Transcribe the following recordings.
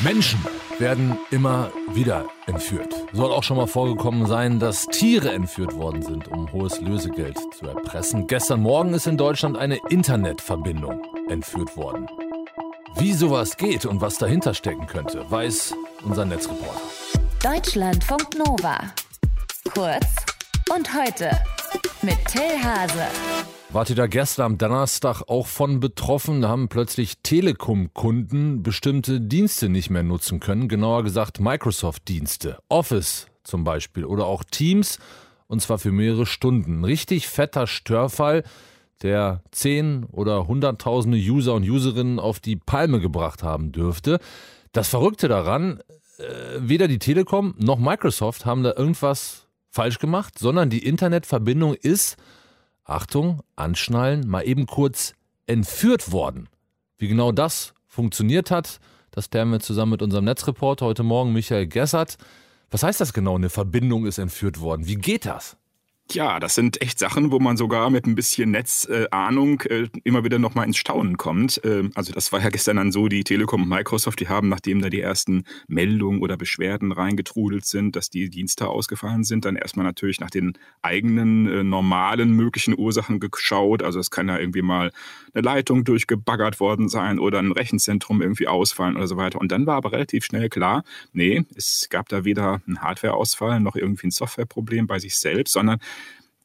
Menschen werden immer wieder entführt. Soll auch schon mal vorgekommen sein, dass Tiere entführt worden sind, um hohes Lösegeld zu erpressen. Gestern Morgen ist in Deutschland eine Internetverbindung entführt worden. Wie sowas geht und was dahinter stecken könnte, weiß unser Netzreporter. Deutschlandfunk Nova. Kurz und heute mit Till Hase. Wart ihr da gestern am Donnerstag auch von betroffen? Da haben plötzlich Telekom-Kunden bestimmte Dienste nicht mehr nutzen können. Genauer gesagt Microsoft-Dienste. Office zum Beispiel oder auch Teams. Und zwar für mehrere Stunden. Ein richtig fetter Störfall, der zehn oder hunderttausende User und Userinnen auf die Palme gebracht haben dürfte. Das Verrückte daran, äh, weder die Telekom noch Microsoft haben da irgendwas falsch gemacht, sondern die Internetverbindung ist Achtung, anschnallen, mal eben kurz entführt worden. Wie genau das funktioniert hat, das klären wir zusammen mit unserem Netzreporter heute Morgen, Michael Gessert. Was heißt das genau? Eine Verbindung ist entführt worden. Wie geht das? Ja, das sind echt Sachen, wo man sogar mit ein bisschen Netzahnung äh, immer wieder nochmal ins Staunen kommt. Äh, also das war ja gestern dann so, die Telekom und Microsoft, die haben, nachdem da die ersten Meldungen oder Beschwerden reingetrudelt sind, dass die Dienste ausgefallen sind, dann erstmal natürlich nach den eigenen äh, normalen möglichen Ursachen geschaut. Also es kann ja irgendwie mal eine Leitung durchgebaggert worden sein oder ein Rechenzentrum irgendwie ausfallen oder so weiter. Und dann war aber relativ schnell klar, nee, es gab da weder einen Hardwareausfall noch irgendwie ein Softwareproblem bei sich selbst, sondern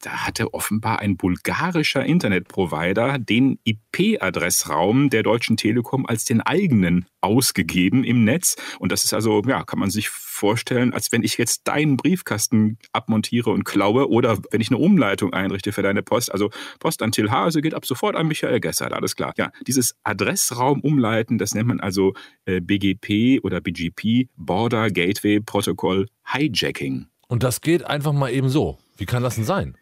da hatte offenbar ein bulgarischer Internetprovider den IP-Adressraum der Deutschen Telekom als den eigenen ausgegeben im Netz. Und das ist also, ja, kann man sich vorstellen, als wenn ich jetzt deinen Briefkasten abmontiere und klaue oder wenn ich eine Umleitung einrichte für deine Post. Also Post an Till Hase geht ab sofort an Michael Gessert, alles klar. Ja, dieses Adressraum umleiten, das nennt man also äh, BGP oder BGP, Border Gateway Protocol Hijacking. Und das geht einfach mal eben so. Wie kann das denn sein?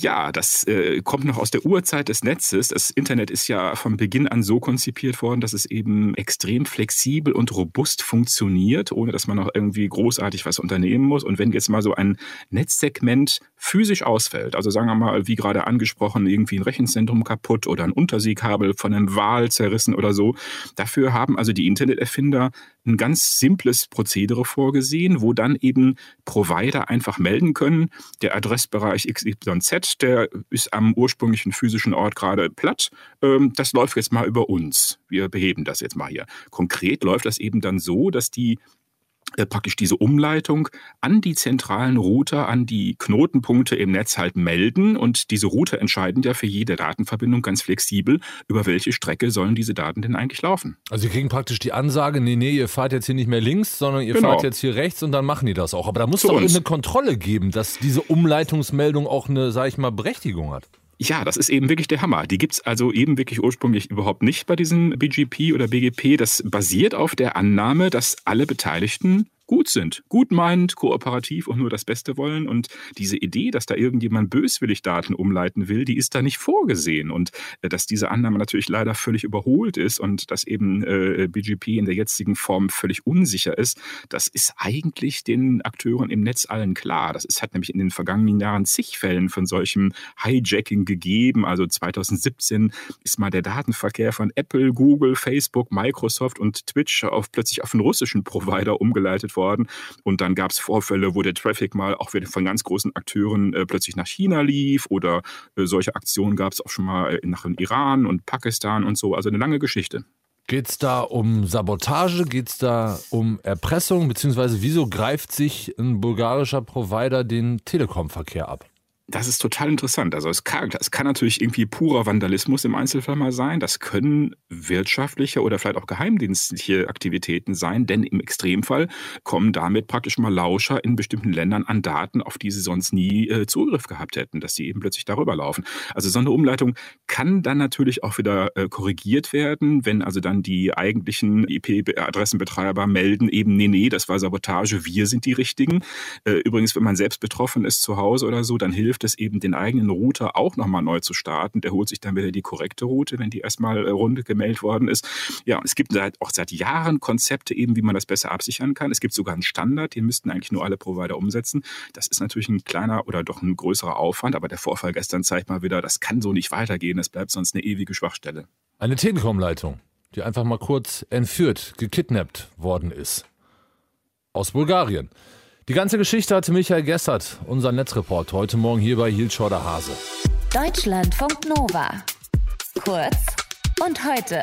Ja, das äh, kommt noch aus der Urzeit des Netzes. Das Internet ist ja von Beginn an so konzipiert worden, dass es eben extrem flexibel und robust funktioniert, ohne dass man noch irgendwie großartig was unternehmen muss. Und wenn jetzt mal so ein Netzsegment physisch ausfällt, also sagen wir mal, wie gerade angesprochen, irgendwie ein Rechenzentrum kaputt oder ein Unterseekabel von einem Wal zerrissen oder so, dafür haben also die Interneterfinder ein ganz simples Prozedere vorgesehen, wo dann eben Provider einfach melden können, der Adressbereich XYZ, der ist am ursprünglichen physischen Ort gerade platt, ähm, das läuft jetzt mal über uns. Wir beheben das jetzt mal hier. Konkret läuft das eben dann so, dass die praktisch diese Umleitung an die zentralen Router, an die Knotenpunkte im Netz halt melden und diese Router entscheiden ja für jede Datenverbindung ganz flexibel, über welche Strecke sollen diese Daten denn eigentlich laufen. Also sie kriegen praktisch die Ansage, nee, nee, ihr fahrt jetzt hier nicht mehr links, sondern ihr genau. fahrt jetzt hier rechts und dann machen die das auch. Aber da muss es doch eine Kontrolle geben, dass diese Umleitungsmeldung auch eine, sag ich mal, Berechtigung hat. Ja, das ist eben wirklich der Hammer. Die gibt's also eben wirklich ursprünglich überhaupt nicht bei diesem BGP oder BGP. Das basiert auf der Annahme, dass alle Beteiligten gut sind, gut meinend, kooperativ und nur das Beste wollen. Und diese Idee, dass da irgendjemand böswillig Daten umleiten will, die ist da nicht vorgesehen. Und äh, dass diese Annahme natürlich leider völlig überholt ist und dass eben äh, BGP in der jetzigen Form völlig unsicher ist, das ist eigentlich den Akteuren im Netz allen klar. Das ist, hat nämlich in den vergangenen Jahren zig Fällen von solchem Hijacking gegeben. Also 2017 ist mal der Datenverkehr von Apple, Google, Facebook, Microsoft und Twitch auf plötzlich auf einen russischen Provider umgeleitet worden. Und dann gab es Vorfälle, wo der Traffic mal auch von ganz großen Akteuren äh, plötzlich nach China lief oder äh, solche Aktionen gab es auch schon mal äh, nach Iran und Pakistan und so. Also eine lange Geschichte. Geht es da um Sabotage? Geht es da um Erpressung? Beziehungsweise wieso greift sich ein bulgarischer Provider den Telekom-Verkehr ab? Das ist total interessant. Also es kann, es kann natürlich irgendwie purer Vandalismus im Einzelfall mal sein. Das können wirtschaftliche oder vielleicht auch geheimdienstliche Aktivitäten sein, denn im Extremfall kommen damit praktisch mal Lauscher in bestimmten Ländern an Daten, auf die sie sonst nie äh, Zugriff gehabt hätten, dass die eben plötzlich darüber laufen. Also so eine Umleitung kann dann natürlich auch wieder äh, korrigiert werden, wenn also dann die eigentlichen IP-Adressenbetreiber melden eben, nee, nee, das war Sabotage, wir sind die Richtigen. Äh, übrigens, wenn man selbst betroffen ist zu Hause oder so, dann hilft hilft es eben, den eigenen Router auch nochmal neu zu starten. Der holt sich dann wieder die korrekte Route, wenn die erstmal äh, runde gemeldet worden ist. Ja, es gibt seit, auch seit Jahren Konzepte eben, wie man das besser absichern kann. Es gibt sogar einen Standard, den müssten eigentlich nur alle Provider umsetzen. Das ist natürlich ein kleiner oder doch ein größerer Aufwand, aber der Vorfall gestern zeigt mal wieder, das kann so nicht weitergehen. Es bleibt sonst eine ewige Schwachstelle. Eine Telekom-Leitung die einfach mal kurz entführt, gekidnappt worden ist. Aus Bulgarien. Die ganze Geschichte hatte Michael Gessert, unser Netzreport, heute Morgen hier bei Hilschorder Hase. Deutschlandfunk Nova. Kurz und heute.